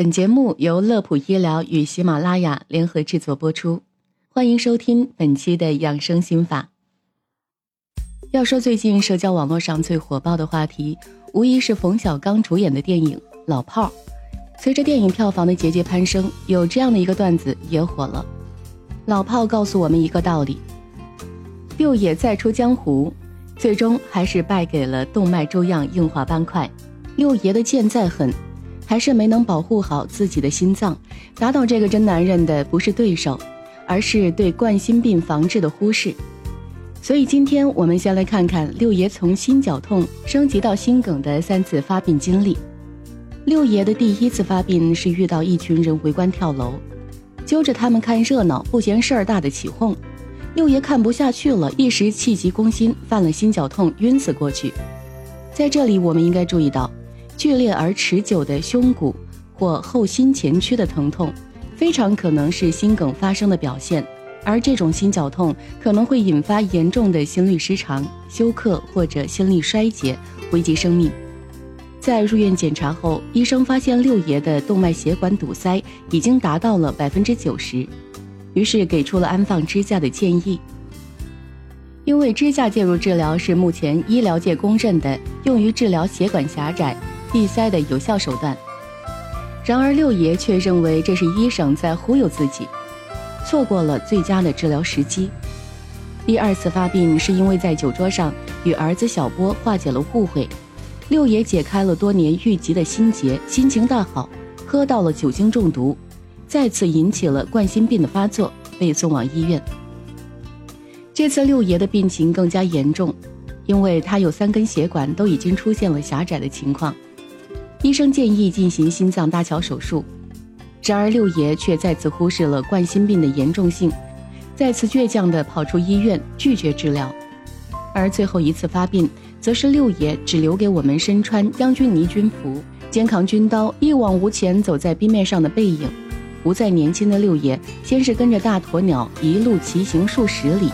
本节目由乐普医疗与喜马拉雅联合制作播出，欢迎收听本期的养生心法。要说最近社交网络上最火爆的话题，无疑是冯小刚主演的电影《老炮儿》。随着电影票房的节节攀升，有这样的一个段子也火了。老炮告诉我们一个道理：六爷再出江湖，最终还是败给了动脉粥样硬化斑块。六爷的剑再狠。还是没能保护好自己的心脏，打倒这个真男人的不是对手，而是对冠心病防治的忽视。所以今天我们先来看看六爷从心绞痛升级到心梗的三次发病经历。六爷的第一次发病是遇到一群人围观跳楼，揪着他们看热闹，不嫌事儿大的起哄。六爷看不下去了，一时气急攻心，犯了心绞痛，晕死过去。在这里，我们应该注意到。剧烈而持久的胸骨或后心前区的疼痛，非常可能是心梗发生的表现，而这种心绞痛可能会引发严重的心律失常、休克或者心力衰竭，危及生命。在入院检查后，医生发现六爷的动脉血管堵塞已经达到了百分之九十，于是给出了安放支架的建议。因为支架介入治疗是目前医疗界公认的用于治疗血管狭窄。闭塞的有效手段，然而六爷却认为这是医生在忽悠自己，错过了最佳的治疗时机。第二次发病是因为在酒桌上与儿子小波化解了误会，六爷解开了多年郁积的心结，心情大好，喝到了酒精中毒，再次引起了冠心病的发作，被送往医院。这次六爷的病情更加严重，因为他有三根血管都已经出现了狭窄的情况。医生建议进行心脏搭桥手术，然而六爷却再次忽视了冠心病的严重性，再次倔强地跑出医院拒绝治疗。而最后一次发病，则是六爷只留给我们身穿将军尼军服、肩扛军刀、一往无前走在冰面上的背影。不再年轻的六爷，先是跟着大鸵鸟一路骑行数十里，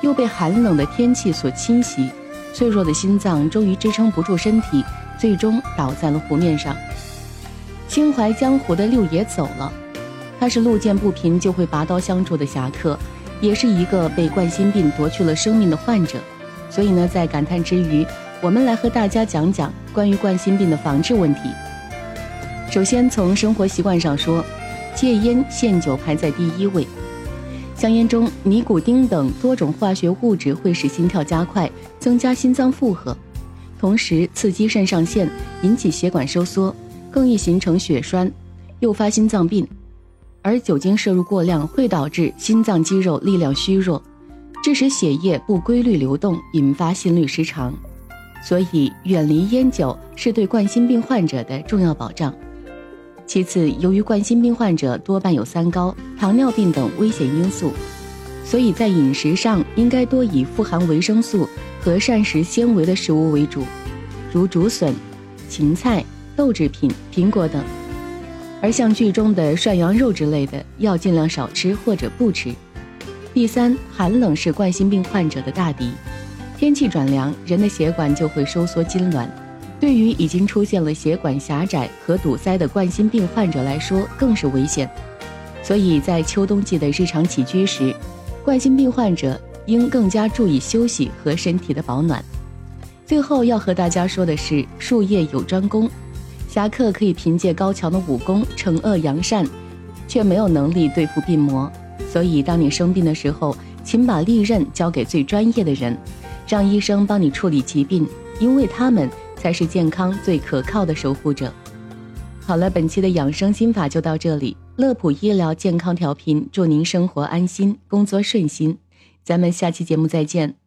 又被寒冷的天气所侵袭，脆弱的心脏终于支撑不住身体。最终倒在了湖面上。心怀江湖的六爷走了，他是路见不平就会拔刀相助的侠客，也是一个被冠心病夺去了生命的患者。所以呢，在感叹之余，我们来和大家讲讲关于冠心病的防治问题。首先从生活习惯上说，戒烟限酒排在第一位。香烟中尼古丁等多种化学物质会使心跳加快，增加心脏负荷。同时刺激肾上腺，引起血管收缩，更易形成血栓，诱发心脏病。而酒精摄入过量会导致心脏肌肉力量虚弱，致使血液不规律流动，引发心律失常。所以，远离烟酒是对冠心病患者的重要保障。其次，由于冠心病患者多半有三高、糖尿病等危险因素，所以在饮食上应该多以富含维生素。和膳食纤维的食物为主，如竹笋、芹菜、豆制品、苹果等。而像剧中的涮羊肉之类的，要尽量少吃或者不吃。第三，寒冷是冠心病患者的大敌。天气转凉，人的血管就会收缩痉挛，对于已经出现了血管狭窄和堵塞的冠心病患者来说更是危险。所以在秋冬季的日常起居时，冠心病患者。应更加注意休息和身体的保暖。最后要和大家说的是，术业有专攻，侠客可以凭借高强的武功惩恶扬善，却没有能力对付病魔。所以，当你生病的时候，请把利刃交给最专业的人，让医生帮你处理疾病，因为他们才是健康最可靠的守护者。好了，本期的养生心法就到这里。乐普医疗健康调频，祝您生活安心，工作顺心。咱们下期节目再见。